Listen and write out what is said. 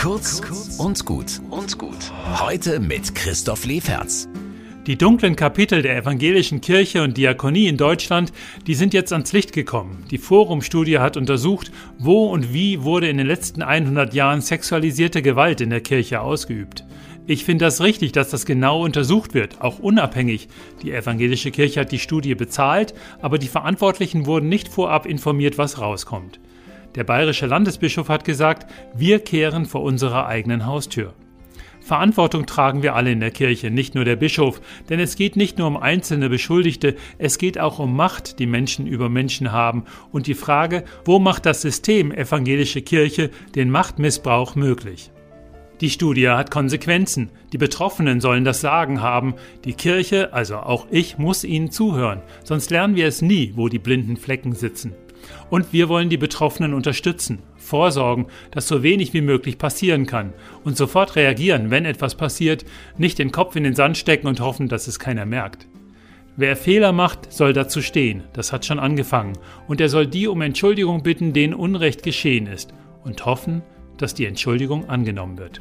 Kurz und gut und gut. Heute mit Christoph Leferz. Die dunklen Kapitel der evangelischen Kirche und Diakonie in Deutschland, die sind jetzt ans Licht gekommen. Die Forum-Studie hat untersucht, wo und wie wurde in den letzten 100 Jahren sexualisierte Gewalt in der Kirche ausgeübt. Ich finde das richtig, dass das genau untersucht wird, auch unabhängig. Die evangelische Kirche hat die Studie bezahlt, aber die Verantwortlichen wurden nicht vorab informiert, was rauskommt. Der bayerische Landesbischof hat gesagt, wir kehren vor unserer eigenen Haustür. Verantwortung tragen wir alle in der Kirche, nicht nur der Bischof, denn es geht nicht nur um einzelne Beschuldigte, es geht auch um Macht, die Menschen über Menschen haben und die Frage, wo macht das System evangelische Kirche den Machtmissbrauch möglich. Die Studie hat Konsequenzen. Die Betroffenen sollen das Sagen haben. Die Kirche, also auch ich, muss ihnen zuhören. Sonst lernen wir es nie, wo die blinden Flecken sitzen. Und wir wollen die Betroffenen unterstützen, vorsorgen, dass so wenig wie möglich passieren kann und sofort reagieren, wenn etwas passiert, nicht den Kopf in den Sand stecken und hoffen, dass es keiner merkt. Wer Fehler macht, soll dazu stehen, das hat schon angefangen, und er soll die um Entschuldigung bitten, denen Unrecht geschehen ist, und hoffen, dass die Entschuldigung angenommen wird.